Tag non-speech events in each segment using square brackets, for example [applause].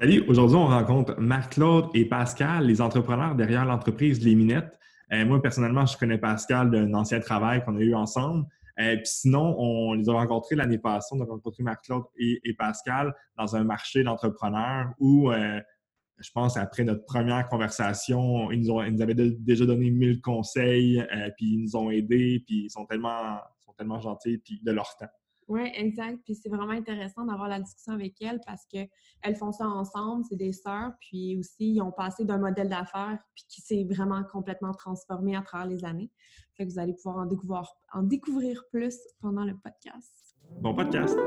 Salut, aujourd'hui on rencontre Marc-Claude et Pascal, les entrepreneurs derrière l'entreprise Les Minettes. Euh, moi, personnellement, je connais Pascal d'un ancien travail qu'on a eu ensemble. Euh, puis sinon, on les a rencontrés l'année passée. On a rencontré Marc-Claude et, Pascal dans un marché d'entrepreneurs où, euh, je pense, après notre première conversation, ils nous, avaient déjà donné mille conseils, puis ils nous ont aidés, puis ils sont tellement gentils, puis de leur temps. Oui, exact. Puis c'est vraiment intéressant d'avoir la discussion avec elles parce qu'elles font ça ensemble, c'est des sœurs, puis aussi ils ont passé d'un modèle d'affaires puis qui s'est vraiment complètement transformé à travers les années. Fait que vous allez pouvoir en découvrir, en découvrir plus pendant le podcast. Bon podcast!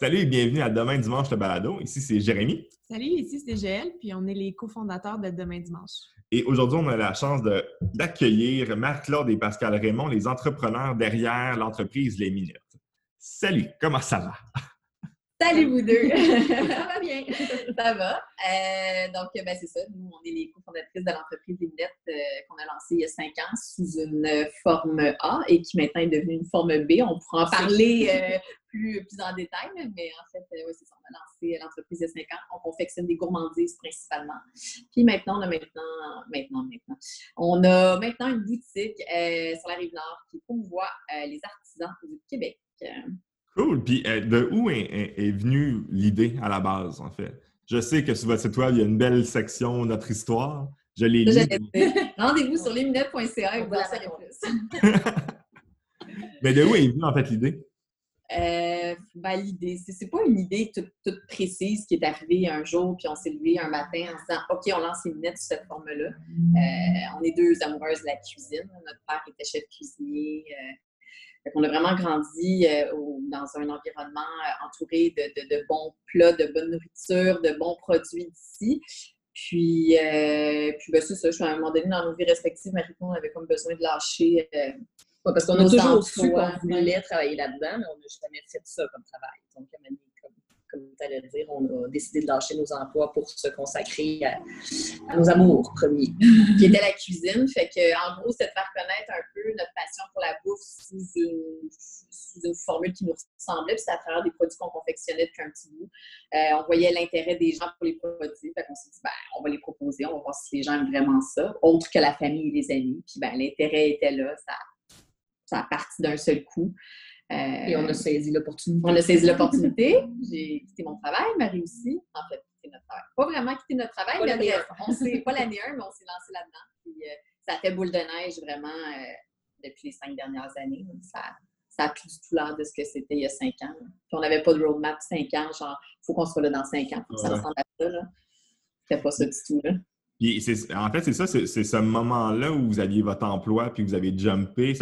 Salut et bienvenue à Demain Dimanche le balado. Ici, c'est Jérémy. Salut, ici, c'est Gaël, puis on est les cofondateurs de Demain Dimanche. Et aujourd'hui, on a la chance d'accueillir Marc-Claude et Pascal Raymond, les entrepreneurs derrière l'entreprise Les Minutes. Salut, comment ça va? Salut vous deux! [laughs] ça [laughs] va bien? ça va. Euh, donc, ben, c'est ça. Nous, on est les cofondatrices de l'entreprise Minette euh, qu'on a lancée il y a cinq ans sous une forme A et qui maintenant est devenue une forme B. On pourra en parler euh, plus, plus en détail, mais en fait, oui, c'est ça. On a lancé l'entreprise il y a cinq ans. On confectionne des gourmandises principalement. Puis maintenant, on a maintenant, maintenant, maintenant, on a maintenant une boutique sur la rive nord qui promouvoit les artisans du Québec. Cool. Puis euh, de où est, venue l'idée à la base, en fait? Je sais que sur votre site web, il y a une belle section Notre histoire. Je l'ai lu. [laughs] Rendez-vous sur lesminettes.ca et vous en saurez plus. Mais de où est venue, en fait, l'idée? Euh, ben, l'idée, c'est pas une idée toute, précise qui est arrivée un jour, puis on s'est levé un matin en se disant OK, on lance les lunettes sous cette forme-là. Euh, on est deux amoureuses de la cuisine. Notre père était chef cuisinier. Euh, on a vraiment grandi euh, dans un environnement euh, entouré de, bons plats, de bonne nourriture, de bons produits d'ici. Puis, euh, puis ben, c'est ça, à un moment donné, dans nos vies respectives, marie on avait comme besoin de lâcher. parce qu'on a toujours su qu'on voulait travailler là-dedans, mais on n'a jamais fait ça comme travail. Donc, à comme tu allais dire, on a décidé de lâcher nos emplois pour se consacrer à, nos amours premiers. [laughs] qui était la cuisine. Fait que, en gros, c'est de faire connaître un peu notre passion pour la bouffe sous une, formule qui nous ressemblait. Puis c'est à travers des produits qu'on confectionnait depuis un petit bout. Euh, on voyait l'intérêt des gens pour les produits. Fait qu'on s'est dit, ben, on va les proposer, on va voir si les gens aiment vraiment ça, autre que la famille et les amis. Puis ben, l'intérêt était là. Ça, ça a parti d'un seul coup. Et on a saisi l'opportunité. On a saisi l'opportunité. [laughs] J'ai quitté mon travail, Marie aussi. En fait, quitté notre travail. Pas vraiment quitté notre travail, mais bref, on s'est [laughs] pas l'année 1, mais on s'est lancé là-dedans. Puis euh, ça a fait boule de neige vraiment euh, depuis les cinq dernières années. Ça, ça a plus du tout l'air de ce que c'était il y a cinq ans. Puis on n'avait pas de roadmap cinq ans, genre, il faut qu'on soit là dans cinq ans. Ça ressemble à ça. Là. C'était pas ça du tout. Là en fait, c'est ça, c'est ce moment-là où vous aviez votre emploi puis vous avez jumpé.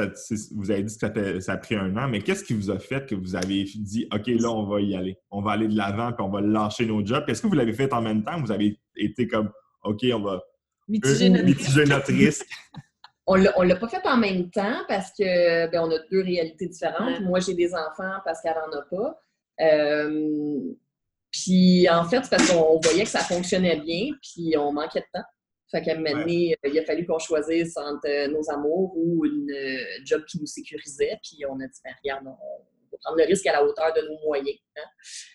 vous avez dit que ça, a pris un an, mais qu'est-ce qui vous a fait que vous avez dit OK, là, on va y aller? On va aller de l'avant puis on va lâcher nos jobs. Est-ce que vous l'avez fait en même temps? Vous avez été comme OK, on va mitiger notre, risque. [laughs] on ne l'a pas fait en même temps parce que ben, on a deux réalités différentes. Moi, j'ai des enfants, parce qu'elle n'en a pas. Euh, puis en fait, c'est parce qu'on voyait que ça fonctionnait bien, puis on manquait de temps. Fait qu'à un moment donné, il a fallu qu'on choisisse entre euh, nos amours ou une euh, job qui nous sécurisait. Puis on a dit, ben, regarde, on va prendre le risque à la hauteur de nos moyens. Hein.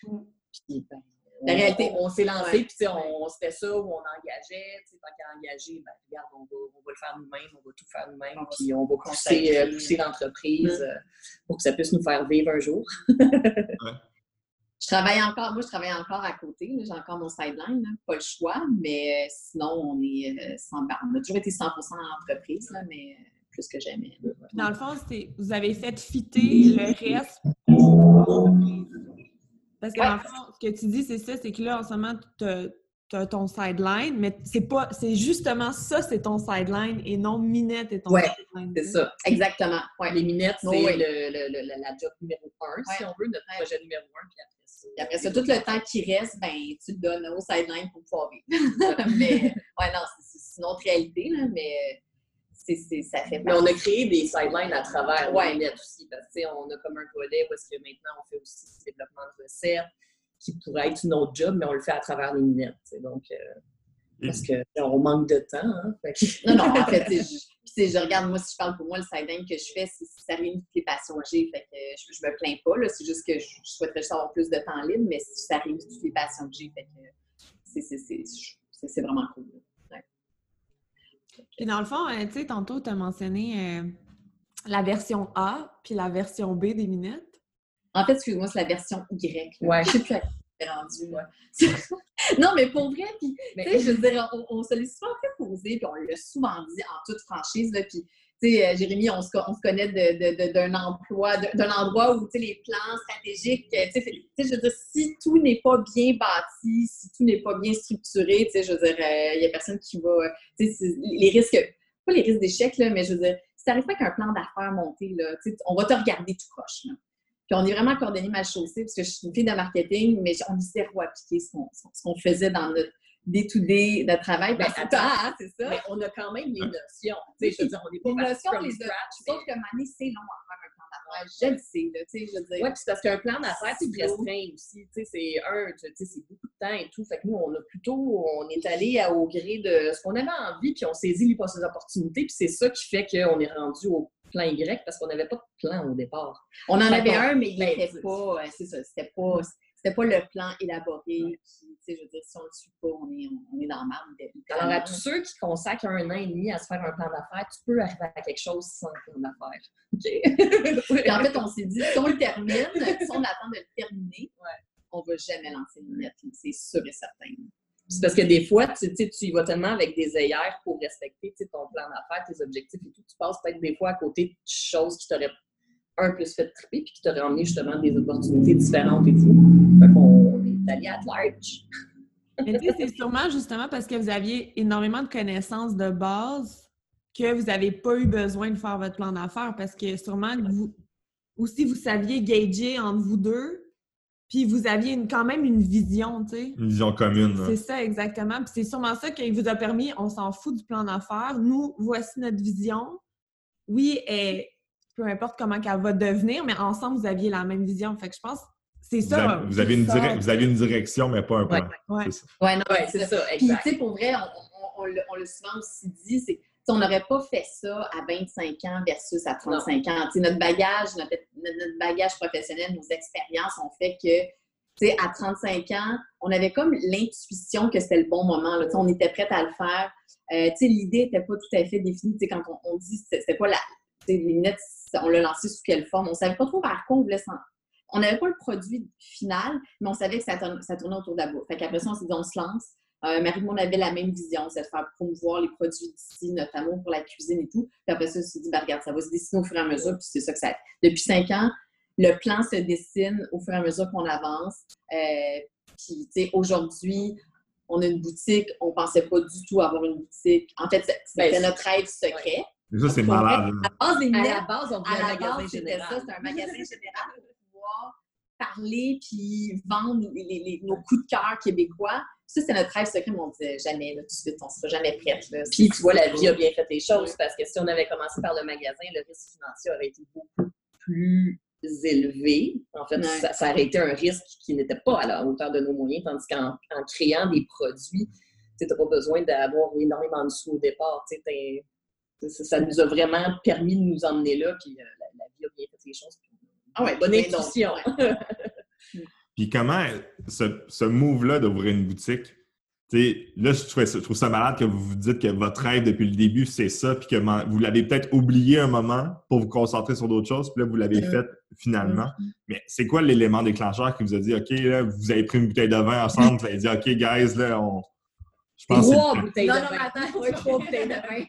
Mm. Puis, ben, la réalité, on, s'est lancé, puis on, se fait ça où on engageait. Tant qu'à engager, ben, regarde, on va, on va, le faire nous-mêmes, on va tout faire nous-mêmes, puis on va pousser, euh, pousser l'entreprise mm. pour que ça puisse nous faire vivre un jour. ouais. Je travaille encore, moi, je travaille encore à côté. J'ai encore mon sideline, pas le choix, mais euh, sinon, on est euh, sans On a toujours été 100% entreprise, là, mais euh, plus que jamais. Dans le fond, vous avez fait fitter le reste Parce que dans le fond, ce que tu dis, c'est ça, c'est que là, en ce moment, tu as, ton sideline, mais c'est pas c'est justement ça, c'est ton sideline et non Minette et ton ouais, C'est ça, exactement. Ouais. Les Minettes, c'est le, la job numéro un, si on veut, notre projet numéro un, puis après et après ça, tout le temps qui reste, ben, tu le donnes au sideline pour pouvoir vivre. [laughs] mais, ouais, non, c'est une autre réalité, là, mais c'est, ça fait Mais on a créé des sidelines à travers ouais. net aussi, parce que, on a comme un volet parce que maintenant, on fait aussi du développement de recettes. qui pourrait être une autre job, mais on le fait à travers les minettes. Donc, parce qu'on manque de temps. Hein, non, non, en fait, je, je regarde, moi, si je parle pour moi, le siding que je fais, ça réunit toutes les passions que j'ai. Fait que je, me plains pas. C'est juste que je, souhaiterais juste avoir plus de temps libre, mais ça réunit toutes les passions que j'ai. Fait que c'est vraiment cool. Et dans le fond, euh, tu sais, tantôt, tu as mentionné euh, la version A puis la version B des minettes. En fait, excuse-moi, c'est la version Y. Ouais. Je sais plus à rendu, moi. [laughs] non, mais pour vrai, puis, tu sais, je veux dire, on, se l'est souvent fait poser, puis on l'a souvent dit en toute franchise, là, puis, tu sais, euh, Jérémy, on se, on se connaît d'un emploi, d'un endroit où, tu sais, les plans stratégiques, tu sais, je veux dire, si tout n'est pas bien bâti, si tout n'est pas bien structuré, tu sais, je veux dire, il n'y a personne qui va, tu sais, les risques, pas les risques d'échec, là, mais je veux dire, si t'arrives pas avec un plan d'affaires monté, là, on va te regarder tout croche. Là. Puis on est vraiment coordonné mal chaussée, parce que je suis une fille de marketing, mais on est zéro appliqué ce qu'on faisait dans notre day-to-day de travail. Ben, attends, hein, c'est ça. Mais on a quand même les notions. Oui. Je veux dire, on n'est pas les notions, les scratch. Sauf que année, c'est long à faire un plan d'affaires. Je le sais, là, tu sais, je veux dire. Oui, puis parce qu'un plan d'affaires, c'est restreint aussi. Tu sais, c'est un, tu sais, c'est beaucoup de temps et tout. Fait que nous, on a plutôt, on est allé au gré de ce qu'on avait envie, puis on saisit les opportunités, puis c'est ça qui fait qu'on est rendu au plan Y parce qu'on n'avait pas de plan au départ. On en avait un, mais il n'était pas, c'est ça, c'était pas, c'était pas le plan élaboré qui, tu sais, je veux dire, si on le suit pas, on est, on est dans le marbre. Alors, à tous ceux qui consacrent un an et demi à se faire un plan d'affaires, tu peux arriver à quelque chose sans plan d'affaires. [laughs] OK? en fait, on s'est dit, si on le termine, si on attend de le terminer, on ne va jamais lancer une lettre, c'est sûr et certain. C'est parce que des fois, tu, tu y vas tellement avec des œillères pour respecter ton plan d'affaires, tes objectifs et tout. Tu passes peut-être des fois à côté de choses qui t'auraient un plus fait triper puis qui t'auraient emmené justement des opportunités différentes et tout. Fait qu'on est allé à large. [laughs] Mais tu sais, c'est sûrement justement parce que vous aviez énormément de connaissances de base que vous n'avez pas eu besoin de faire votre plan d'affaires parce que sûrement que vous aussi vous saviez gager entre vous deux, puis vous aviez une, quand même une vision, tu sais. Une vision commune. C'est ça, exactement. Puis c'est sûrement ça qui vous a permis, on s'en fout du plan d'affaires. Nous, voici notre vision. Oui, et peu importe comment elle va devenir, mais ensemble, vous aviez la même vision. Fait que je pense c'est ça. Vous avez, une vous avez une direction, mais pas un plan. Oui, ouais. non, c'est ça. Puis, tu sais, pour vrai, on, on, l'a souvent aussi dit, c'est on n'aurait pas fait ça à 25 ans versus à 35 ans. notre bagage, notre, notre, bagage professionnel, nos expériences ont fait que, à 35 ans, on avait comme l'intuition que c'était le bon moment. Là, on était prête à le faire. Euh, l'idée n'était pas tout à fait définie. quand on, on dit c'était pas la. Les lunettes, on l'a lancé sous quelle forme? On savait pas trop par quoi on voulait s'en on n'avait pas le produit final, mais on savait que ça, tournait autour de la. Fait qu'après ça, on s'est dit, on se lance. Euh, Marie on avait la même vision, c'est de faire promouvoir les produits d'ici, notamment pour la cuisine et tout. Puis après ça, on s'est dit, ben, regarde, ça va se dessiner au fur et à mesure, puis c'est ça que ça. Depuis cinq ans, le plan se dessine au fur et à mesure qu'on avance. Euh, puis, tu sais, aujourd'hui, on a une boutique, on ne pensait pas du tout avoir une boutique. En fait, c'était ben, notre rêve secret. Ça, c'est malade. À, la base, on voulait un magasin général. Ça, c'est un magasin général parler puis vendre nos coups de cœur québécois. Ça, c'est notre rêve secret, mais on disait jamais, là, tout de suite, on ne sera jamais prête. Puis, tu vois, la vie a bien fait les choses parce que si on avait commencé par le magasin, le risque financier aurait été beaucoup plus élevé. En fait, ça, aurait été un risque qui n'était pas à la hauteur de nos moyens, tandis qu'en créant des produits, tu n'as pas besoin d'avoir énormément de sous au départ. Ça, nous a vraiment permis de nous emmener là, puis euh, la, vie a bien fait les choses. Ah ouais, bonne intuition. [laughs] Puis comment ce, ce move-là d'ouvrir une boutique, là, je trouve, ça, je trouve, ça, malade que vous vous dites que votre rêve depuis le début, c'est ça, puis que vous l'avez peut-être oublié un moment pour vous concentrer sur d'autres choses, puis là, vous l'avez fait finalement. Mm-hmm. Mais c'est quoi l'élément déclencheur qui vous a dit, OK, là, vous avez pris une bouteille de vin ensemble, vous avez dit, OK, guys, là, on, je pense trois bouteilles de vin. Non, non, attends, ouais, trois bouteilles de vin.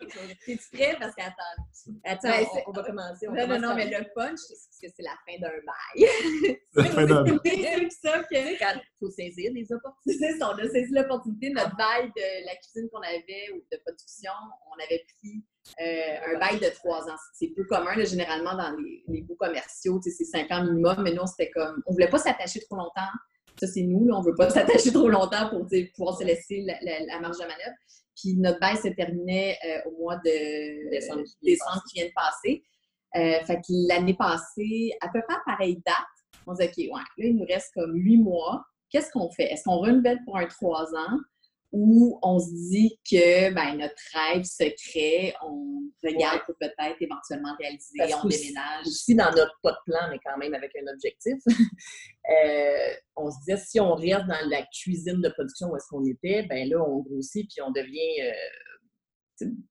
T'es-tu [laughs] prêt? Parce qu'attends. Attends, on, va commencer. non, non, non, mais le punch, c'est que c'est la fin d'un bail. La [laughs] fin d'un bail. C'est ça que. Il faut saisir les opportunités. On a saisi l'opportunité. Notre bail de la cuisine qu'on avait ou de production, on avait pris euh, un bail de trois ans. C'est peu commun, là, généralement, dans les, les bouts commerciaux. C'est cinq ans minimum, mais nous, c'était comme. On voulait pas s'attacher trop longtemps ça, c'est nous. on ne veut pas [laughs] s'attacher trop longtemps pour pouvoir se laisser la, marge de manœuvre. Puis notre bail se terminait euh, au mois de décembre, qui vient de passer. Euh, fait que l'année passée, à peu près à pareille date, on dit, OK, ouais, là, il nous reste comme huit mois. qu'est-ce qu'on fait? Est-ce qu'on renouvelle pour un trois ans? Ou on se dit que ben, notre rêve secret, on regarde pour peut-être éventuellement réaliser, on déménage. Aussi, dans notre pas de plan, mais quand même avec un objectif, [laughs] euh, on se disait si on reste dans la cuisine de production où est-ce qu'on était, ben là, on grossit puis on devient. Euh,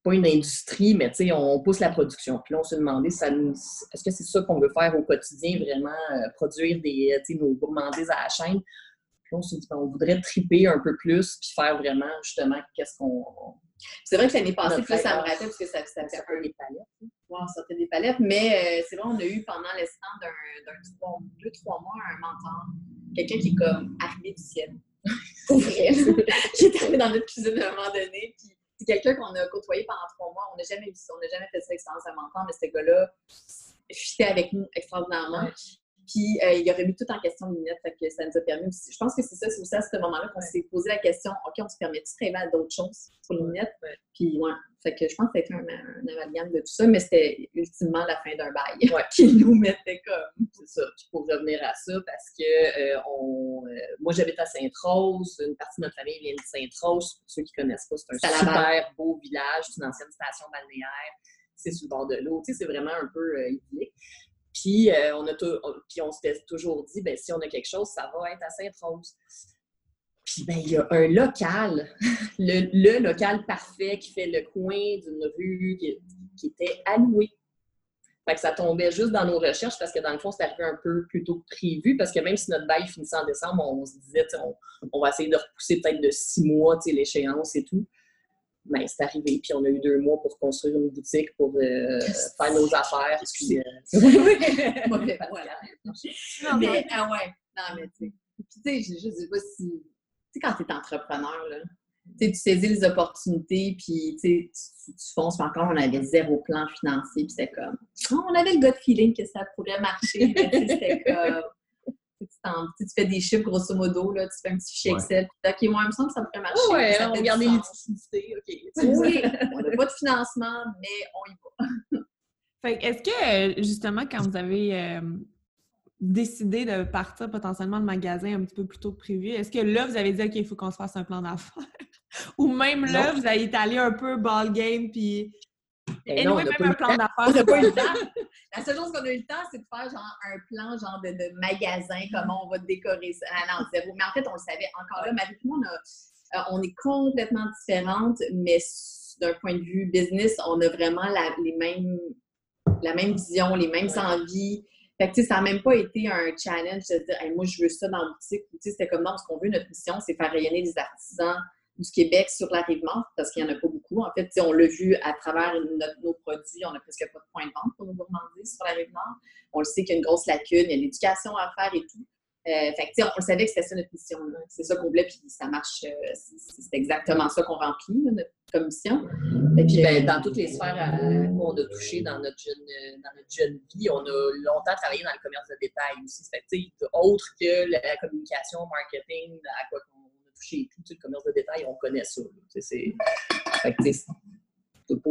pas une industrie, mais on pousse la production. Puis là, on se demandait, est-ce que c'est ça qu'on veut faire au quotidien, vraiment euh, produire des, nos gourmandises à la chaîne? On s'est dit, on voudrait triper un peu plus, puis faire vraiment, justement, qu'est-ce qu'on. C'est vrai que l'année passée, ça me rappelle, parce que ça, ça fait un peu des palettes. Hein. Ouais, on sortait des palettes, mais euh, c'est vrai, on a eu pendant l'instant d'un deux, trois mois un mentor, quelqu'un qui est comme arrivé du ciel. [laughs] Pour vrai. [laughs] qui est arrivé dans notre cuisine à un moment donné, puis c'est quelqu'un qu'on a côtoyé pendant trois mois. On n'a jamais vu ça, on n'a jamais fait cette expérience à mentor, mais ce gars-là fitait avec nous extraordinairement. Puis euh, il aurait mis tout en question les lunettes, fait que ça nous a permis aussi. Je pense que c'est ça, c'est aussi à ce moment-là qu'on s'est posé la question OK, on se permet-tu de rêver à d'autres choses pour les lunettes? Puis ouais, fait que je pense que ça a été un, un amalgame de tout ça, mais c'était ultimement la fin d'un bail [laughs] qui nous mettait comme. C'est ça. Puis pour revenir à ça, parce que euh, on, euh, moi j'habite à Sainte-Rose, une partie de notre famille vient de Sainte-Rose. Pour ceux qui ne connaissent pas, c'est un super beau village, c'est une ancienne station balnéaire. C'est sur le bord de l'eau. Tu sais, c'est vraiment un peu idyllique. Puis, euh, on, a puis on s'était toujours dit, ben, si on a quelque chose, ça va être à Sainte-Rose. Puis, ben, il y a un local, [laughs] le, local parfait qui fait le coin d'une rue qui, était alloué. Fait que ça tombait juste dans nos recherches parce que dans le fond, c'était arrivé un peu plus tôt que prévu parce que même si notre bail finissait en décembre, on se disait, on, on, va essayer de repousser peut-être de six mois l'échéance et tout ben, c'est arrivé. Puis on a eu deux mois pour construire une boutique, pour euh, faire nos affaires. Puis, euh... [laughs] mais, ah ouais, non, mais tu sais. Puis tu sais, je, sais pas si. Tu sais, quand tu es entrepreneur, là, tu saisis les opportunités, puis tu, tu, tu fonces. Mais encore, on avait zéro plan financier, puis c'était comme. Oh, on avait le gut feeling que ça pourrait marcher, mais c'était comme tu, fais des chiffres grosso modo, là, tu fais un petit fichier Excel, OK, moi, il me semble que ça pourrait marcher. Ouais, on regarde les liquidités, OK. Oui, [laughs] on n'a pas de financement, mais on y va. fait est-ce que, justement, quand vous avez euh, décidé de partir potentiellement de magasin un petit peu plus tôt que prévu, est-ce que là, vous avez dit, OK, il faut qu'on se fasse un plan d'affaires? [laughs] Ou même là, vous avez allé un peu ball game, puis et nous, même un plan d'affaires. [laughs] qu'on a eu le temps, c'est de faire genre un plan genre de, de magasin, comment on va décorer ça. Ah non, zéro. Mais en fait, on le savait. Encore là, Marie on, euh, on est complètement différentes, mais d'un point de vue business, on a vraiment la, les mêmes, la même vision, les mêmes envies. Fait que, ça n'a même pas été un challenge de dire, moi, je veux ça dans la boutique. C'était comme, non, ce qu'on veut, notre mission, c'est faire rayonner les artisans du Québec sur la rive nord, parce qu'il n'y en a pas beaucoup. En fait, on l'a vu à travers nos produits, on n'a presque pas de point de vente pour nos gourmandises sur la rive nord. On le sait qu'il y a une grosse lacune, il y a l'éducation à faire et tout. Euh, fait que, on le savait que c'était ça notre mission. C'est ça qu'on voulait, puis ça marche. Euh, c'est exactement ça qu'on remplit, notre commission. Et puis, ben, dans toutes les sphères qu'on a touchées dans notre, jeune, dans notre jeune vie, on a longtemps travaillé dans le commerce de détail aussi. Fait que, autre que la communication, marketing, à quoi chez tout, le commerce de détail, on connaît ça. C'est. Fait que, c'est pas.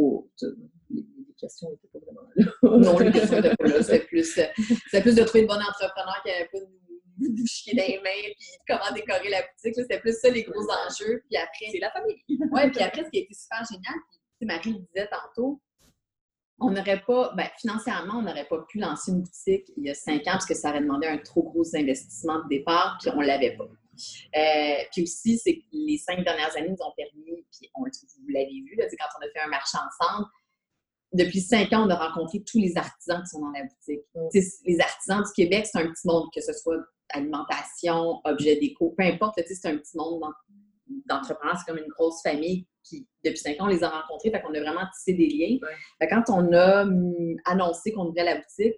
Les, questions n'étaient pas vraiment là. [laughs] non, les questions n'étaient pas là. C'est plus, plus de trouver une bonne entrepreneur qui n'avait pas de nous chier dans les mains, puis comment décorer la boutique. C'était plus ça les gros enjeux. Puis après. C'est la famille. oui, puis après, ce qui a été super génial, puis Marie le disait tantôt, on n'aurait pas, ben, financièrement, on n'aurait pas pu lancer une boutique il y a cinq ans parce que ça aurait demandé un trop gros investissement de départ, puis on ne l'avait pas. Euh, puis aussi, c'est que les cinq dernières années nous ont permis, puis on, vous l'avez vu, là, quand on a fait un marché ensemble, depuis cinq ans, on a rencontré tous les artisans qui sont dans la boutique. Mm. Les artisans du Québec, c'est un petit monde, que ce soit alimentation, objet déco, peu importe, c'est un petit monde d'entrepreneurs, c'est comme une grosse famille qui, depuis cinq ans, on les a rencontrés, fait qu'on a vraiment tissé des liens. quand on a hum, annoncé qu'on ouvrait la boutique,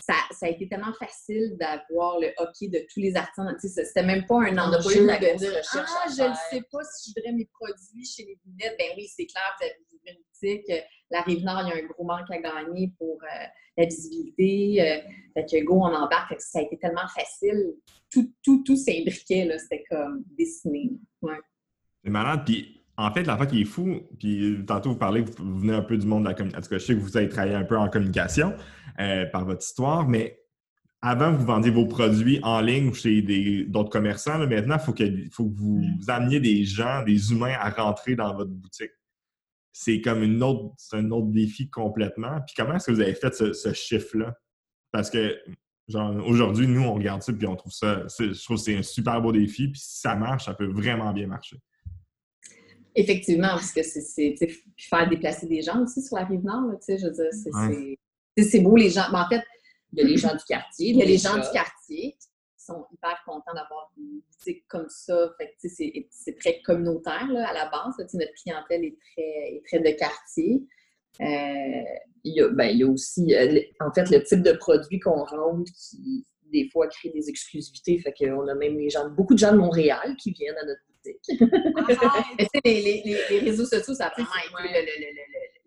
ça, ça, a été tellement facile d'avoir le hockey de tous les artisans. C'était même pas un enjeu de dire Ah, je ne sais pas si je voudrais mes produits chez les lunettes. Ben oui, c'est clair, vous avez une boutique. La Rive-Nord, il y a un gros manque à gagner pour euh, la visibilité. Euh, fait que go, on embarque. ça a été tellement facile. Tout, tout, tout s'imbriquait. C'était comme dessiné. Ouais. C'est malade. Puis en fait, la fois qui est fou, puis tantôt vous parlez, vous venez un peu du monde de la communication. En tout cas, je sais que vous avez travaillé un peu en communication. Euh, par votre histoire, mais avant, vous vendiez vos produits en ligne ou chez d'autres commerçants. maintenant, il faut, que, faut que vous mm. ameniez des gens, des humains à rentrer dans votre boutique. C'est comme une autre, un autre défi complètement. Puis comment est-ce que vous avez fait ce, chiffre-là? Parce que, aujourd'hui, nous, on regarde ça puis on trouve ça, je trouve que c'est un super beau défi. Puis si ça marche, ça peut vraiment bien marcher. Effectivement, parce que c'est faire déplacer des gens aussi sur la rive nord, tu sais, je veux dire, c'est beau les gens. Mais en fait, il y a les gens du quartier. Il y a les gens du quartier qui sont hyper contents d'avoir une boutique comme ça. Fait c'est très communautaire là, à la base. notre clientèle est très, est très de quartier. Euh, il, y a, ben, il y a aussi, euh, en fait, le type de produit qu'on rentre qui, des fois, crée des exclusivités. Fait qu'on a même les gens, beaucoup de gens de Montréal qui viennent à notre boutique. Ah, les, les, les, réseaux sociaux, ça a vraiment été le, le, le,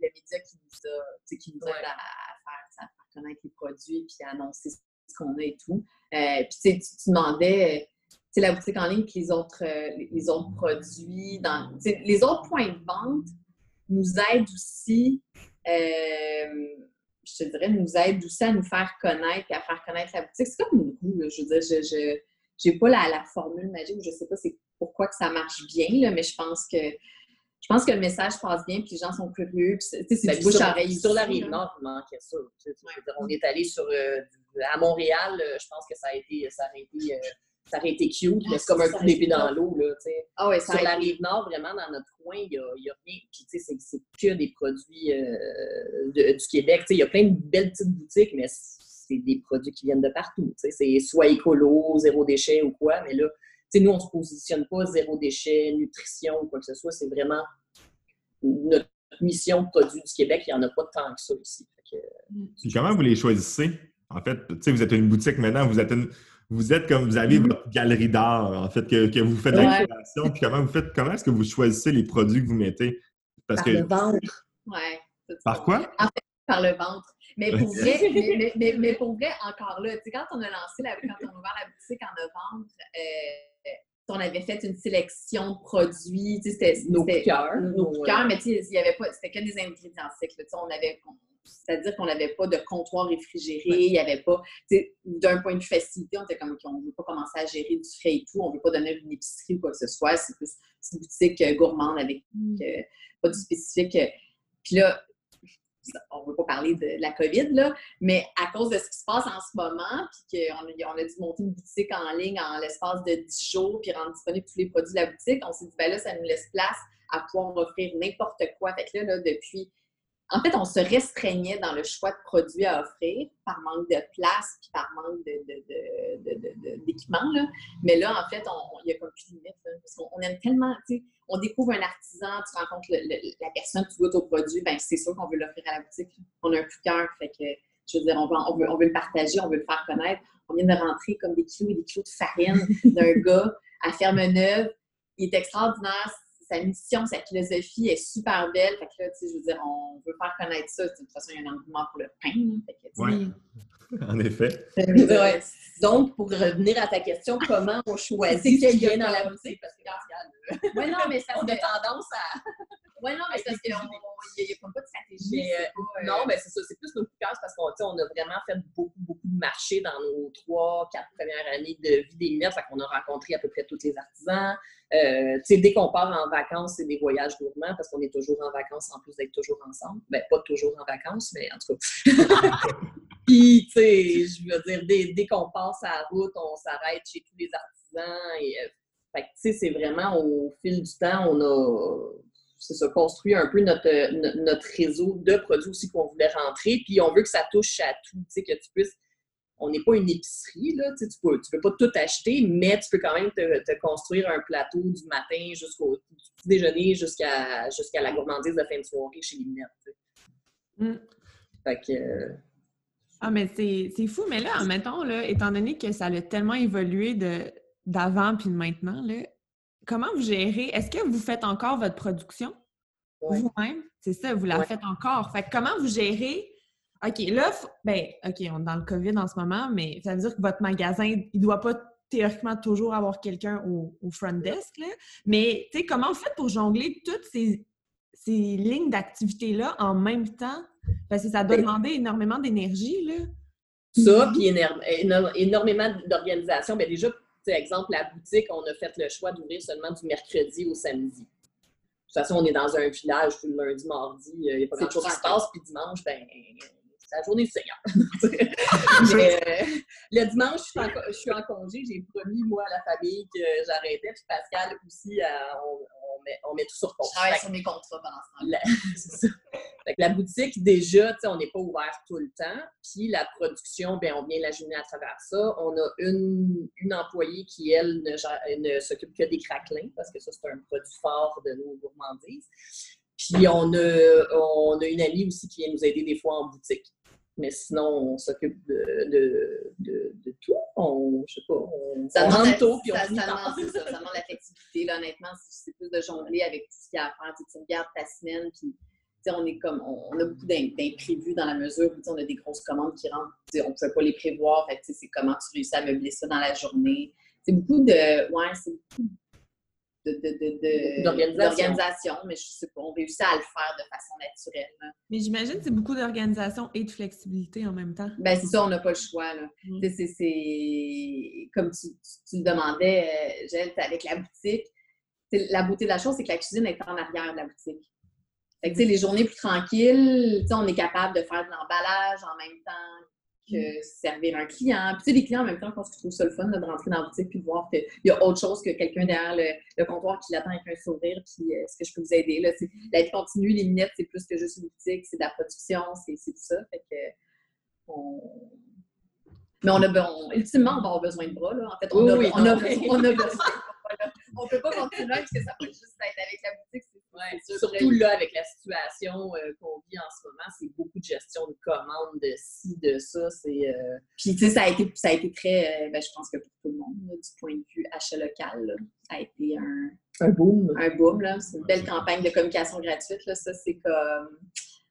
le, média qui nous a, qui nous aide à, faire connaître les produits, puis annoncer ce qu'on a et tout. Euh, puis tu, tu demandais, c'est la boutique en ligne, puis les autres, euh, les autres produits, dans, les autres points de vente nous aident aussi, euh, je te dirais, nous aident aussi à nous faire connaître et à faire connaître la boutique. C'est comme une roue, je veux dire, je n'ai pas la, la, formule magique, je ne sais pas c'est pourquoi que ça marche bien, là, mais je pense que je pense que le message passe bien, puis les gens sont curieux. C'est ben, du bouche à oreille. Sur la rive nord, il manquait ça. On est allé sur, euh, à Montréal, euh, je pense que ça a été, ça a été, euh, ça aurait été cute, mais c'est comme un coup d'épée dans l'eau. Ah ouais, sur la rive nord, vraiment, dans notre coin, il n'y a, a, rien. Puis, tu sais, c'est que des produits du Québec. il y a plein de belles petites boutiques, mais c'est des produits qui viennent de partout. C'est soit écolo, zéro déchet ou quoi, mais là, nous, on ne se positionne pas zéro déchet, nutrition ou quoi que ce soit. C'est vraiment notre mission de produit du Québec. Il n'y en a pas tant que ça ici. comment vous les choisissez? En fait, vous êtes une boutique maintenant, vous êtes vous êtes comme vous avez mm-hmm. votre galerie d'art, en fait, que, vous faites de la création. Puis comment vous faites, comment est-ce que vous choisissez les produits que vous mettez? Parce par le ventre. Ouais, par quoi? En fait, par le ventre. Mais pour vrai, [laughs] mais, mais, pour vrai, encore là, quand on a lancé la, quand on a ouvert la boutique en novembre, euh, on avait fait une sélection de produits, c'était nos cœurs. Nos cœurs, mais il y avait pas, c'était que des ingrédients secs. On avait, c'est-à-dire qu'on n'avait pas de comptoir réfrigéré, il n'y avait pas, d'un point de vue facilité, on était comme qu'on ne veut pas commencer à gérer du frais et tout, on ne veut pas donner une épicerie ou quoi que ce soit, c'est plus une boutique euh, gourmande avec mm. euh, pas du spécifique. Puis là, on ne veut pas parler de la COVID, là, mais à cause de ce qui se passe en ce moment, puis qu'on a, on a dû monter une boutique en ligne en l'espace de 10 jours, puis rendre disponible tous les produits de la boutique, on s'est dit, ben là, ça nous laisse place à pouvoir offrir n'importe quoi. Fait que là, depuis en fait, on se restreignait dans le choix de produits à offrir par manque de place puis par manque d'équipement. De, de, Mais là, en fait, il y a comme plus de limite. parce qu'on aime tellement, tu sais, on découvre un artisan, tu rencontres la personne, tu goûtes au produit, ben c'est sûr qu'on veut l'offrir à la boutique. On a un coup de cœur, fait que, je veux dire, on veut, on, veut, on veut le partager, on veut le faire connaître. On vient de rentrer comme des kilos et des kilos de farine d'un [laughs] gars à Ferme-Neuve. Il est extraordinaire sa mission, sa philosophie est super belle. Fait que là, tu sais, je veux dire, on veut faire connaître ça. De toute façon, il y a un engouement pour le pain. oui, [laughs] en effet. Euh, Donc, pour revenir à ta question, comment on [laughs] choisit vient dans la boutique? Parce que, oui, non, mais ça, [laughs] on a tendance à oui, non, mais c'est parce qu'il n'y a, pas de stratégie. Euh, non, mais c'est ça. C'est plus nos coups parce qu'on on a vraiment fait beaucoup, beaucoup de marchés dans nos trois, quatre premières années de vie des lunettes. Fait qu'on a rencontré à peu près tous les artisans. Euh, dès qu'on part en vacances, c'est des voyages gourmands parce qu'on est toujours en vacances en plus d'être toujours ensemble. Ben, pas toujours en vacances, mais en tout cas. [laughs] Puis, tu sais, je veux dire, dès, dès qu'on passe à la route, on s'arrête chez tous les artisans. Et, euh, fait tu sais, c'est vraiment au fil du temps, on a c'est ça, construire un peu notre, notre réseau de produits aussi qu'on voulait rentrer. Puis on veut que ça touche à tout, tu sais, que tu puisses. On n'est pas une épicerie, là, tu sais, peux, tu peux pas tout acheter, mais tu peux quand même te, construire un plateau du matin jusqu'au petit déjeuner jusqu'à jusqu'à la gourmandise de fin de soirée chez Linette. Mm. Fait que. Ah, mais c'est fou, mais là, mettons, là, étant donné que ça a tellement évolué d'avant puis de maintenant, là, comment vous gérez? Est-ce que vous faites encore votre production? Vous-même? C'est ça, vous la faites encore. Fait comment vous gérez? OK, là, ben, OK, on est dans le COVID en ce moment, mais ça veut dire que votre magasin, il ne doit pas théoriquement toujours avoir quelqu'un au, front desk, là. Mais, tu sais, comment vous faites pour jongler toutes ces, lignes d'activité-là en même temps? Parce que ça doit ben demander énormément d'énergie, là. Ça, puis énormément d'organisation. Mais déjà, exemple, la boutique, on a fait le choix d'ouvrir seulement du mercredi au samedi. De toute façon, on est dans un village tout le lundi, mardi, il n'y a pas grand-chose qui se passe, puis dimanche, ben, la journée du Seigneur. [laughs] [laughs] Mais euh, le dimanche, je suis, en, je suis en congé, j'ai promis, moi, à la famille que j'arrêtais, puis Pascal aussi, on, on met tout sur compte. Travaille sur mes contrats pendant ce temps-là. [laughs] c'est ça. la boutique, déjà, on n'est pas ouvert tout le temps. Puis la production, bien, on vient la journée à travers ça. On a une, une employée qui, elle, ne, s'occupe que des craquelins, parce que ça, c'est un produit fort de nos gourmandises. Puis on a, on a une amie aussi qui vient nous aider des fois en boutique. Mais sinon, on s'occupe de, de, de, tout. On, je sais pas, on, ça demande tout, puis on ça, demande, ça, ça demande la flexibilité. Là, honnêtement, c'est plus de jongler avec tout ce qu'il y a à faire. Tu, regardes ta semaine, puis on est comme on, a beaucoup d'imprévus dans la mesure où on a des grosses commandes qui rentrent. On ne pouvait pas les prévoir. c'est comment tu réussis à meubler ça dans la journée. C'est beaucoup de. Ouais, c'est beaucoup d'organisation, mais je sais pas, on réussit à le faire de façon naturelle. Mais j'imagine que c'est beaucoup d'organisation et de flexibilité en même temps. Ben c'est ça, on n'a pas le choix. Là. Mm. C'est comme tu, tu, le demandais, euh, avec la boutique. La beauté de la chose, c'est que la cuisine est en arrière de la boutique. Fait que, les journées plus tranquilles, on est capable de faire de l'emballage en même temps que servir un client. Puis, tu sais, les clients, en même temps, je pense qu'ils trouvent ça le fun de rentrer dans la boutique puis de voir qu'il y a autre chose que quelqu'un derrière le, comptoir qui l'attend avec un sourire. Puis, euh, est-ce que je peux vous aider? Là, la vie continue, les lunettes, c'est plus que juste une boutique, c'est de la production, c'est tout ça. Fait que, Mais on a, on, ultimement, on va avoir besoin de bras. Là. En fait, on, a, on, a, on a [laughs] besoin on ne peut pas continuer parce que ça peut juste être avec la boutique. Surtout là, avec la situation euh, qu'on vit en ce moment, c'est beaucoup de gestion de commandes, de ci, de ça. C'est, euh, Puis, tu sais, ça, a été, ça a été très, euh, ben, je pense que pour tout le monde, du point de vue achat local, ça a été un, un boom. Un boom, là. C'est une belle campagne de communication gratuite, là. Ça, c'est comme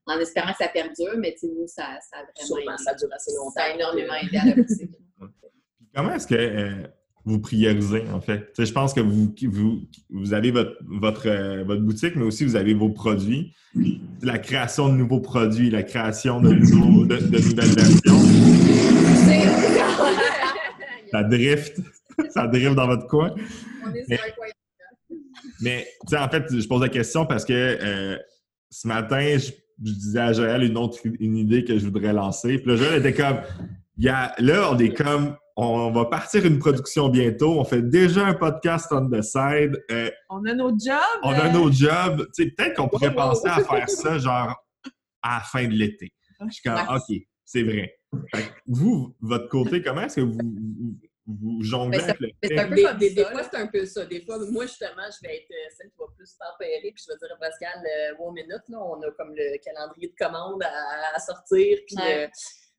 en espérant que ça perdure, mais nous, ça, ça a vraiment ça dure assez longtemps. Ça a énormément aidé à la. [laughs] Comment est-ce que vous priorisez, en fait. je pense que vous, vous, vous avez votre, votre, euh, votre, boutique, mais aussi vous avez vos produits. La création de nouveaux produits, la création de, nouveaux, de, nouvelles versions. [laughs] ça drift. ça drift dans votre coin. On est mais, mais en fait, je pose la question parce que euh, ce matin, je, disais à Joël une autre une idée que je voudrais lancer. Puis là, Joël était comme, il y a, là, on est comme on va partir une production bientôt. On fait déjà un podcast on the side. Euh, on a nos jobs. On a nos jobs. peut-être qu'on pourrait penser à faire [laughs] ça genre à la fin de l'été. Je suis comme, OK, c'est vrai. vous, votre côté, comment est-ce que vous, vous, jonglez avec le des, des, fois, c'est un peu ça. Des fois, moi, justement, je vais être euh, celle qui va plus tempérer, puis je vais dire à Pascal, euh, one minute, là, on a comme le calendrier de commande à, sortir, puis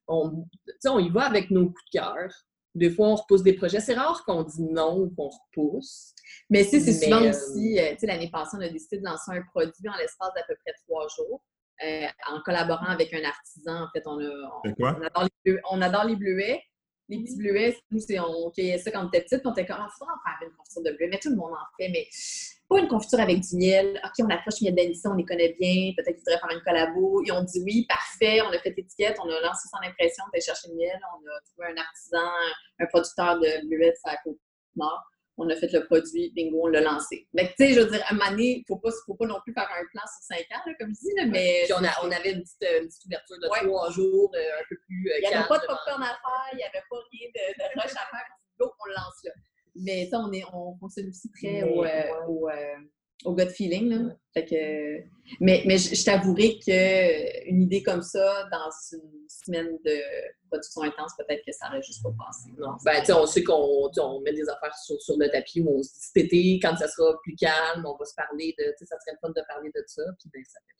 on, on y va avec nos coups de cœur. Des fois, on repousse des projets. C'est rare qu'on dit non ou qu'on repousse. Mais si, c'est souvent euh, aussi, euh, tu sais, l'année passée, on a décidé de lancer un produit en l'espace d'à peu près trois jours. Euh, en collaborant avec un artisan. En fait, on, a, on, adore, les on adore les bleuets. Les petits bleuets, nous, on cueillait ça quand on était petite, on était comme, ah, on en faire une confiture de bleuets, mais tout le monde en fait. Mais pas une confiture avec du miel. OK, on approche miel d'Anissa, on les connaît bien. Peut-être qu'ils voudraient faire une collabo. Ils ont dit oui, parfait. On a fait l'étiquette, on a lancé son impression, on a chercher le miel. On a trouvé un artisan, un producteur de bleuets à la Côte-Nord. On a fait le produit, bingo, on l'a lancé. Mais tu sais, je veux dire, à un moment donné, il ne faut pas, faut pas non plus faire un plan sur cinq ans, comme je dis, là, mais... Puis on, a, on avait une petite, euh, une petite ouverture de trois jours, euh, un peu plus euh, Il n'y avait pas de popcorn à faire, il n'y avait pas rien de, de rush à faire. Donc, on lance là. Mais ça, on, est, on fonctionne aussi très au, au, au gut feeling. Là. Fait que, mais mais je, t'avouerai qu'une idée comme ça, dans une semaine de production intense, peut-être que ça n'aurait juste pas passé. Non. Ben, on sait qu'on on met des affaires sur, sur, le tapis où on se dit cet été, quand ça sera plus calme, on va se parler de. Ça serait le fun de parler de ça. Puis ben, ça fait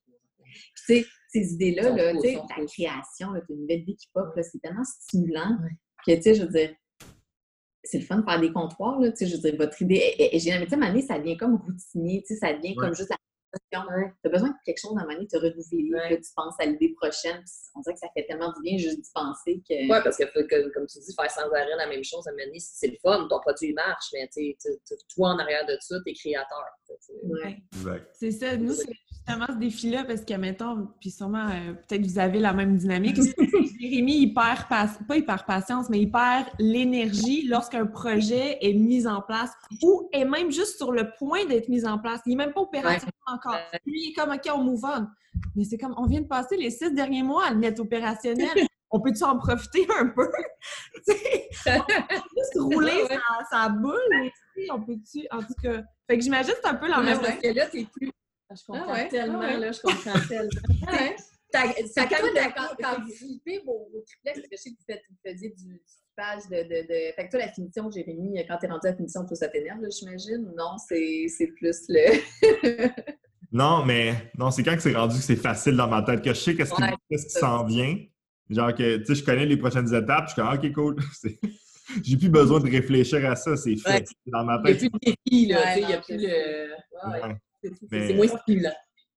tu sais, ces idées-là, là, la création, là, une nouvelle vie qui pop, c'est tellement stimulant que, tu sais, je veux dire, c'est le fun de faire des comptoirs, là, tu sais, je veux dire, votre idée est, géniale. Mais tu sais, ça devient comme routinier, tu sais, ça devient comme juste la Tu as besoin de quelque chose à un moment donné, te renouveler, ouais. tu penses à l'idée prochaine. On dirait que ça fait tellement du bien juste d'y penser que. Oui, parce que, comme tu dis, faire sans arrêt la même chose à un moment donné, c'est le fun, ton produit marche, mais tu toi, en arrière de ça, tu es créateur. C'est ça. Nous, c'est justement ce défi-là parce que, mettons, puis sûrement, euh, peut-être vous avez la même dynamique. [laughs] Jérémy, il perd, pas hyper patience, mais il perd l'énergie lorsqu'un projet est mis en place ou est même juste sur le point d'être mis en place. Il n'est même pas opérationnel encore. Lui, il est comme, OK, on move on. Mais c'est comme, on vient de passer les six derniers mois à le mettre opérationnel. [laughs] on peut-tu en profiter un peu? [laughs] [laughs] juste rouler sa, boule, on peut-tu, en tout cas. Fait que j'imagine que c'est un peu la même. Parce que là, t'es plus. Ah, je comprends ah tellement, ah là, je comprends tellement. Ça quand, quand, quand vous flippez vos, vos triplex, parce que je sais que vous, faisiez du, de, de, de, Fait que toi, la finition, Jérémy, quand t'es rendu à la finition, toi, ça t'énerve, j'imagine? Non, c'est plus le... non, mais non, c'est quand que c'est rendu que c'est facile dans ma tête, que je sais qu'est-ce qui, qui s'en vient. Genre que, tu sais, je connais les prochaines étapes, je suis comme, OK, cool. [laughs] J'ai plus besoin de réfléchir à ça, c'est fait. Dans ma tête. Il n'y a plus de défi, là. il n'y a plus le. C'est moins stimulant.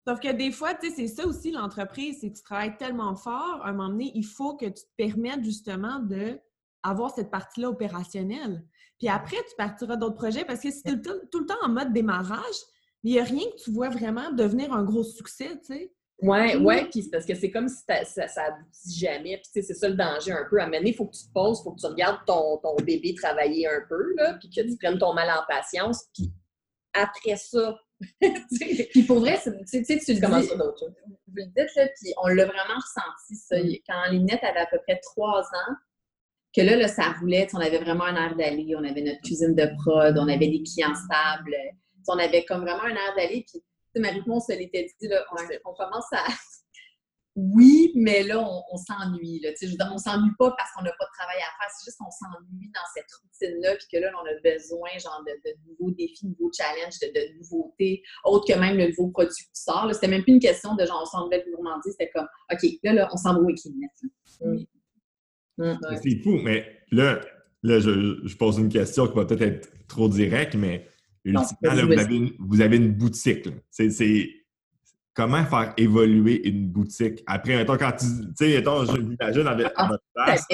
Sauf que des fois, tu sais, c'est ça aussi l'entreprise, c'est que tu travailles tellement fort, à un moment donné, il faut que tu te permettes justement de avoir cette partie-là opérationnelle. Puis après, tu partiras d'autres projets parce que si tu es tout le temps en mode démarrage, il n'y a rien que tu vois vraiment devenir un gros succès, tu sais. Ouais, ouais, puis c'est parce que c'est comme si ça, ça aboutit jamais. Puis c'est ça le danger un peu. À mener, il faut que tu te poses, il faut que tu regardes ton, ton bébé travailler un peu, là, puis que tu prennes ton mal en patience. Puis après ça, [laughs] puis pour vrai, tu sais, tu le dis, vous le dites, là, puis on l'a vraiment ressenti, ça. Mm. Quand Linette avait à peu près trois ans, que là, là ça roulait, on avait vraiment un air d'aller, on avait notre cuisine de prod, on avait des clients stables, on avait comme vraiment un air d'aller, puis Marie-Claude, on se l'était dit, là, on, commence à, [laughs] oui, mais là, on, s'ennuie. Veux dire, on s'ennuie pas parce qu'on n'a pas de travail à faire. C'est juste qu'on s'ennuie dans cette routine-là, puis que là, on a besoin genre, de, nouveaux défis, de nouveaux challenges, de, nouveautés, autres que même le nouveau produit qui sort. C'était même plus une question de genre, on s'en va gourmandise. C'était comme, OK, là, là on s'en va où avec mm. mm. C'est fou, mais là, là je, je, pose une question qui va peut-être être trop directe, mais ultimement, là, vous, avez une, vous avez une boutique. C'est comment faire évoluer une boutique? Après, mettons, quand tu sais, mettons, je m'imagine avec à votre place,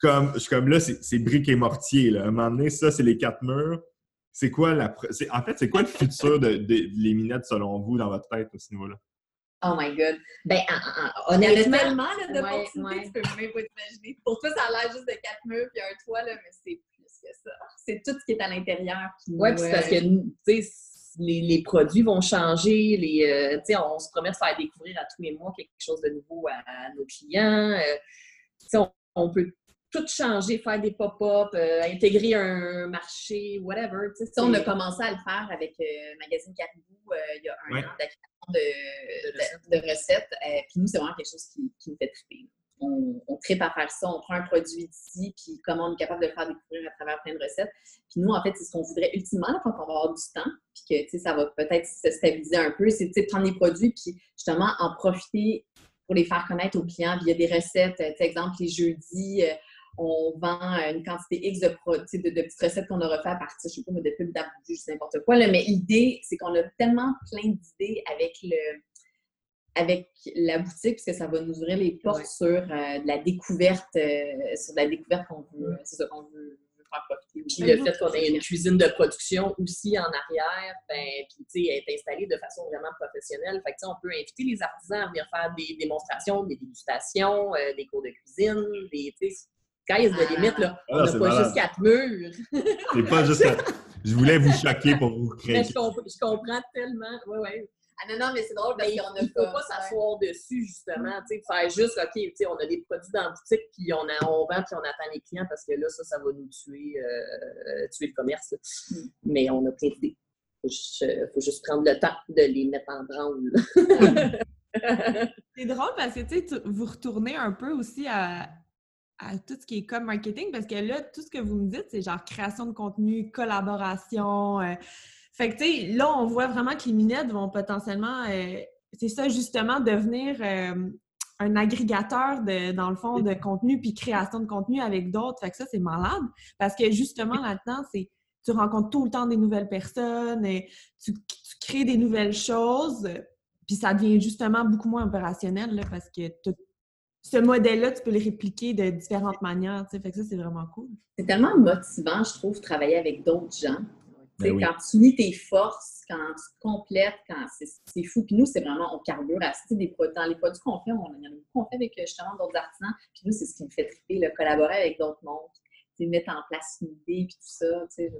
comme, je suis comme là, c'est briques et mortier. Là. À un moment donné, ça, c'est les quatre murs. C'est quoi la. En fait, c'est quoi le futur de, de, les minettes selon vous dans votre tête à ce niveau-là? Oh my God. Ben, honnêtement. Il y a tellement d'opportunités, ouais, tu peux même pas t'imaginer. Pour toi, ça a l'air juste de quatre murs puis un toit, là, mais c'est que ça. C'est tout ce qui est à l'intérieur. Oui, puis parce que, tu sais, les, produits vont changer, les, euh, on se promet de faire découvrir à tous les mois quelque chose de nouveau à, nos clients. Euh, on, peut tout changer, faire des pop-up, euh, intégrer un marché, whatever. On a commencé à le faire avec Magazine Caribou il y a un an d'acquisition de, de, recettes. Puis nous, c'est vraiment quelque chose qui, qui nous fait triper on, on tripe à faire ça, on prend un produit d'ici, puis comment on est capable de le faire découvrir à travers plein de recettes. Puis nous, en fait, c'est ce qu'on voudrait ultimement quand on va avoir du temps, puis que ça va peut-être se stabiliser un peu, c'est de prendre les produits, puis justement en profiter pour les faire connaître aux clients via des recettes. Par exemple, les jeudis, euh, on vend une quantité X de, de, de petites recettes qu'on a refait à partir, je sais pas, de pubs d'abus, n'importe quoi. mais l'idée, c'est qu'on a tellement plein d'idées avec le avec la boutique, parce que ça va nous ouvrir les portes sur euh, de la découverte, euh, sur de la découverte qu'on veut, c'est ça qu'on veut, faire profiter. Puis le fait qu'on ait une cuisine de production aussi en arrière, ben, puis tu sais, est installée de façon vraiment professionnelle. Fait que on peut inviter les artisans à venir faire des démonstrations, des dégustations, euh, des cours de cuisine, des, tu sais, quand il y a de limite, là, ah, on n'a pas juste quatre murs. c'est pas juste Je voulais vous choquer pour vous créer. je, comprends tellement. Oui, oui. Ah non, non, mais c'est drôle parce qu'on ne faut pas s'asseoir dessus, justement. Tu sais, faire juste, OK, tu sais, on a des produits dans la boutique, puis on, a, on vend, puis on attend les clients parce que là, ça, ça va nous tuer, euh, tuer le commerce. Mm. Mais on a plein d'idées. Il faut, juste prendre le temps de les mettre en branle. [laughs] c'est drôle parce que, tu sais, vous retournez un peu aussi à, à tout ce qui est comme marketing parce que là, tout ce que vous me dites, c'est genre création de contenu, collaboration. Euh, fait que, tu sais, là, on voit vraiment que les minettes vont potentiellement, euh, c'est ça, justement, devenir euh, un agrégateur, de, dans le fond, de contenu puis création de contenu avec d'autres. Fait que ça, c'est malade parce que, justement, là-dedans, c'est tu rencontres tout le temps des nouvelles personnes, et tu, crées des nouvelles choses, puis ça devient justement beaucoup moins opérationnel là, parce que ce modèle-là, tu peux le répliquer de différentes manières. Fait que ça, c'est vraiment cool. C'est tellement motivant, je trouve, travailler avec d'autres gens Ben quand tu unis tes forces, quand tu te complètes, quand c'est fou. Puis nous, c'est vraiment, on carbure assez. Des, dans les produits qu'on fait, on, il y en a beaucoup qu'on fait avec justement d'autres artisans. Puis nous, c'est ce qui me fait triper, le collaborer avec d'autres mondes mettre en place une idée, puis tout ça, tu sais,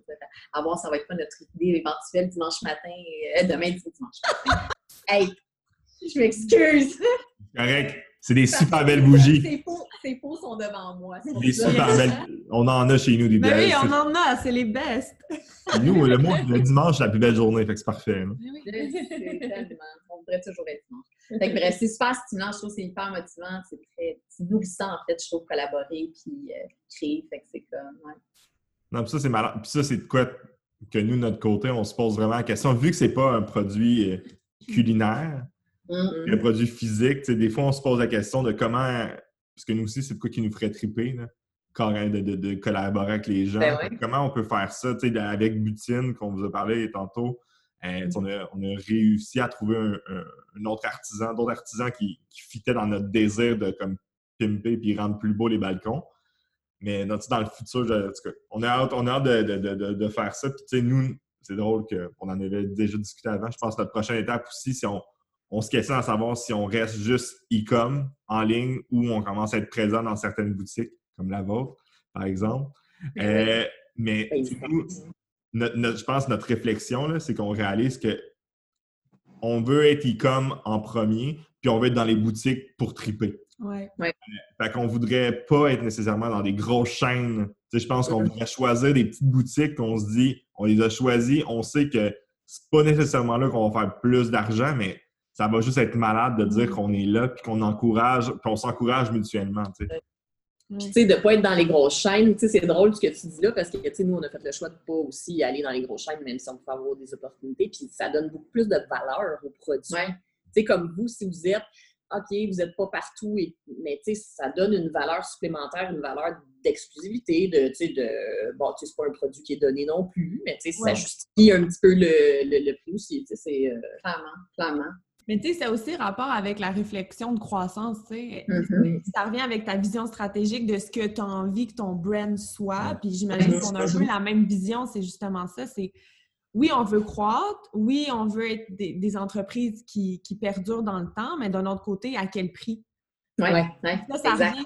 à voir ça va être pas notre idée éventuelle dimanche matin, euh, demain dimanche matin. [laughs] hey, je m'excuse! Correct. C'est des super belles bougies. Ces pots, ces pots sont devant moi. Des super belles. On en a chez nous des belles. oui, on en a, c'est les best. [laughs] nous, le, mois, le dimanche, c'est la plus belle journée, fait que c'est parfait. Oui, c'est tellement. On devrait toujours être dimanche. Fait que bref, c'est super stimulant, je trouve que c'est hyper motivant, c'est très nourrissant en fait, je trouve, collaborer puis euh, créer. Fait que c'est comme. Ouais. Non, puis ça, c'est malin. Puis ça, c'est de quoi que nous, de notre côté, on se pose vraiment la question. Vu que c'est pas un produit euh, culinaire, un produit physique. Des fois, on se pose la question de comment. Parce que nous aussi, c'est de quoi qui nous ferait triper, là, de, de, de, collaborer avec les gens. Ben comment on peut faire ça avec Butine, qu'on vous a parlé tantôt? Euh, on, a, on, a, réussi à trouver un, autre artisan, d'autres artisans qui, qui fitaient dans notre désir de comme pimper et rendre plus beau les balcons. Mais dans, le futur, on a hâte, on a hâte de, de, faire ça. Puis, nous, c'est drôle qu'on en avait déjà discuté avant. Je pense que notre prochaine étape aussi, si on, on se questionne à savoir si on reste juste e-com en ligne ou on commence à être présent dans certaines boutiques, comme la vôtre, par exemple. Euh, mais [laughs] je pense que notre réflexion, c'est qu'on réalise que on veut être e-com en premier, puis on veut être dans les boutiques pour triper. Ouais. ouais. fait qu'on voudrait pas être nécessairement dans des grosses chaînes. je pense qu'on voudrait choisir des petites boutiques qu'on se dit, on les a choisies, on sait que c'est pas nécessairement là qu'on va faire plus d'argent, mais ça va juste être malade de dire qu'on est là, puis qu'on encourage, qu'on s'encourage mutuellement. Puis, tu sais, de ne pas être dans les grosses chaînes, tu sais, c'est drôle ce que tu dis là, parce que, tu sais, nous, on a fait le choix de ne pas aussi aller dans les grosses chaînes, même si on peut avoir des opportunités, puis ça donne beaucoup plus de valeur au produit. Tu sais, comme vous, si vous êtes, OK, vous n'êtes pas partout, et, mais tu sais, ça donne une valeur supplémentaire, une valeur d'exclusivité, de, tu sais, de, bon, tu sais, c'est pas un produit qui est donné non plus, mais tu sais, ça justifie un petit peu le, le, prix aussi, tu sais, c'est... Euh, clairement, clairement. Mais tu sais, c'est aussi rapport avec la réflexion de croissance, tu sais. Mm-hmm. Ça revient avec ta vision stratégique de ce que tu as envie que ton brand soit. Puis j'imagine qu'on a un peu la même vision, c'est justement ça. C'est oui, on veut croître, oui, on veut être des, entreprises qui, perdurent dans le temps, mais d'un autre côté, à quel prix? Oui, oui. Ça, ça revient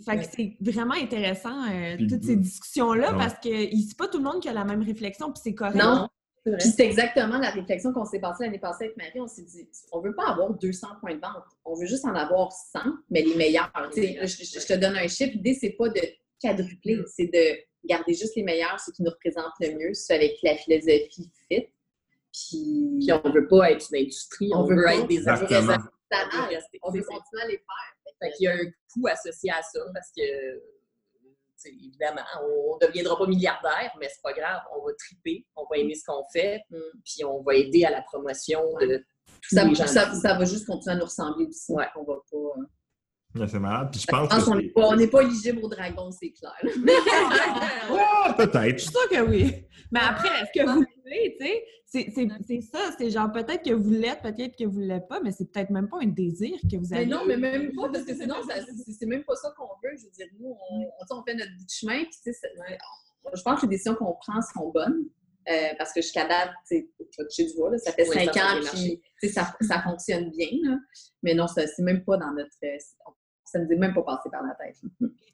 fait que c'est vraiment intéressant, euh, toutes ces discussions-là, parce que c'est pas tout le monde qui a la même réflexion, puis c'est correct. Non, puis c'est exactement la réflexion qu'on s'est passée l'année passée avec Marie. On s'est dit, on veut pas avoir 200 points de vente. On veut juste en avoir 100, mais les meilleurs. Je, je, te donne un chiffre. L'idée, c'est pas de quadrupler, mm. c'est de garder juste les meilleurs, ceux qui nous représentent le mieux, ceux avec la philosophie fit. Puis, Puis on veut pas être une industrie, on, veut, être des artisans. On veut continuer à les faire. Fait qu'il y a un coût associé à ça parce que évidemment, on ne deviendra pas milliardaire, mais c'est pas grave, on va triper, on va aimer ce qu'on fait, mm. puis on va aider à la promotion de tous ça. Ça, va juste continuer à nous ressembler aussi. Ouais. On va pas. Euh, c'est malade. Puis je pense, qu'on n'est pas, éligible au dragon, c'est clair. [laughs] [laughs] Ah, peut-être. Je suis sûre que oui. Mais après, est-ce que vous voulez, tu sais, c'est ça, c'est genre peut-être que vous l'êtes, peut-être que vous ne l'êtes pas, mais c'est peut-être même pas un désir que vous avez. Mais non, mais même pas, parce que sinon, c'est même pas ça qu'on veut. Je veux dire, nous, on, on, fait notre bout de chemin, puis tu sais, je pense que les décisions qu'on prend sont bonnes. Euh, parce que jusqu'à date, tu sais, du vois, ça fait cinq ans, puis ça, ça fonctionne bien. Là. Mais non, c'est même pas dans notre. Ça ne nous est même pas passé par la tête.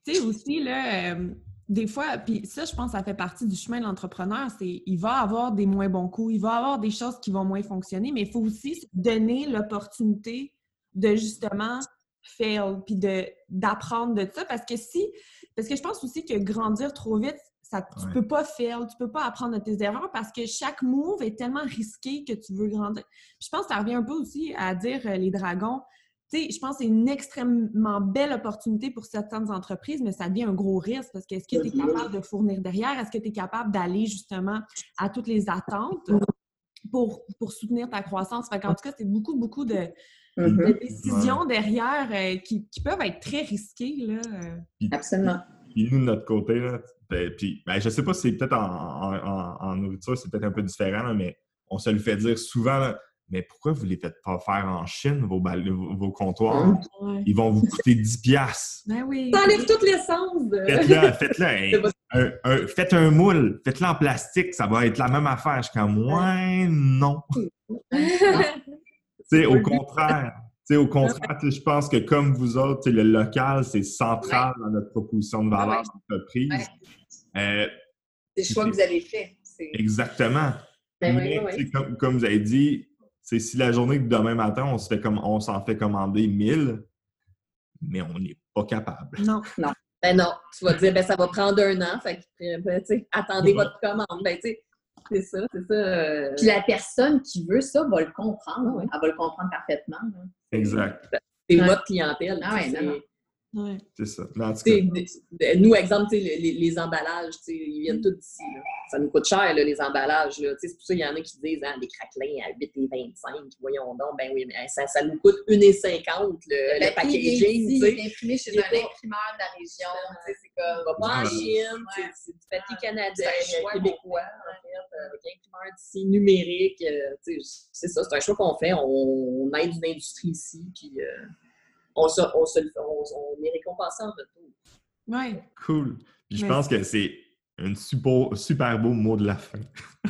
Tu sais, aussi, là. Euh, des fois, puis ça, je pense, ça fait partie du chemin de l'entrepreneur, c'est il va avoir des moins bons coups, il va avoir des choses qui vont moins fonctionner, mais il faut aussi se donner l'opportunité de justement fail, puis d'apprendre de, ça, parce que si, parce que je pense aussi que grandir trop vite, ça, tu peux pas fail, tu peux pas apprendre de tes erreurs parce que chaque move est tellement risqué que tu veux grandir. je pense que ça revient un peu aussi à dire euh, les dragons, je pense que c'est une extrêmement belle opportunité pour certaines entreprises, mais ça devient un gros risque parce que est-ce que tu es capable de fournir derrière? Est-ce que tu es capable d'aller justement à toutes les attentes pour, pour soutenir ta croissance? en tout cas, c'est beaucoup, beaucoup de, mm-hmm. décisions derrière euh, qui, peuvent être très risquées. Là. Euh. Absolument. Puis nous, de notre côté, là, ben, puis, ben, je ne sais pas si c'est peut-être en, nourriture, c'est peut-être un peu différent, mais on se le fait dire souvent mais pourquoi vous ne les faites pas faire en Chine, vos, vos comptoirs? Ils vont vous coûter 10 piastres. Ben oui. Ça enlève toute l'essence. De... Faites-le, [laughs] faites-le. faites un moule, faites-le en plastique, ça va être la même affaire. Je suis comme, ouais, non. [laughs] sais, au contraire. au contraire, je pense que comme vous autres, le local, c'est central dans notre proposition de valeur d'entreprise. Euh, c'est le choix que vous avez fait. Exactement. Ben comme, comme, vous avez dit, c'est si la journée de demain matin, on se fait comme on s'en fait commander 1000, mais on n'est pas capable. Non, non. Ben non, tu vas dire, ben ça va prendre un an, fait que, ben, attendez votre commande. Ben, c'est ça, c'est ça. Euh. Puis la personne qui veut ça va le comprendre. Elle va le comprendre parfaitement. Exact. C'est votre clientèle. Ah ouais, non, C'est ça. nous, exemple, les, les, emballages, ils viennent tous d'ici. Ça nous coûte cher, les emballages. C'est pour ça qu'il y en a qui disent ah, des craquelins à 8 et 25. Voyons donc, ben oui, mais ça, ça nous coûte 1,50 le, le, packaging. C'est imprimé chez un imprimeur de la région. C'est comme. Va pas en Chine, c'est du papier canadien, québécois, en fait, avec un imprimeur d'ici numérique. Euh, c'est ça, c'est un choix qu'on fait. On, aide une industrie ici. Puis, euh, on, se, on, se, on, on est récompensé en retour. Oui. Cool. je pense que c'est un super, super beau mot de la fin. [laughs]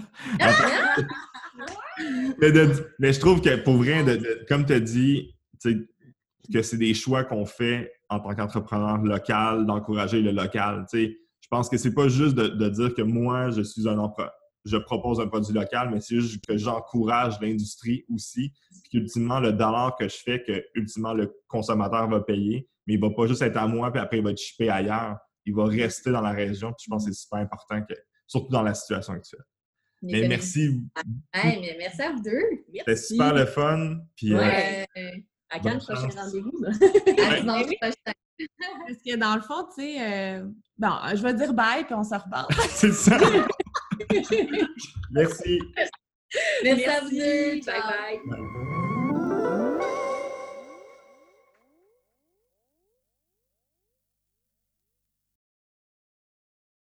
mais, mais, je trouve que pour vrai, comme tu as dit, que c'est des choix qu'on fait en tant qu'entrepreneur local, d'encourager le local. Je pense que c'est pas juste de, de, dire que moi, je suis un je propose un produit local, mais c'est juste que j'encourage l'industrie aussi. Puis ultimement, le dollar que je fais, que ultimement le consommateur va payer, mais il ne va pas juste être à moi, puis après il va être chippé ailleurs. Il va rester dans la région. Puis je pense que c'est super important, que, surtout dans la situation actuelle. Mais merci. mais merci à vous deux. C'était super le fun. Puis, ouais. Euh, à quand le prochain rendez-vous? [laughs] Parce que dans le fond, tu sais, euh, bon, je vais dire bye, puis on se reparle. [laughs] c'est ça. [laughs] Merci. Merci, à vous. Bye bye.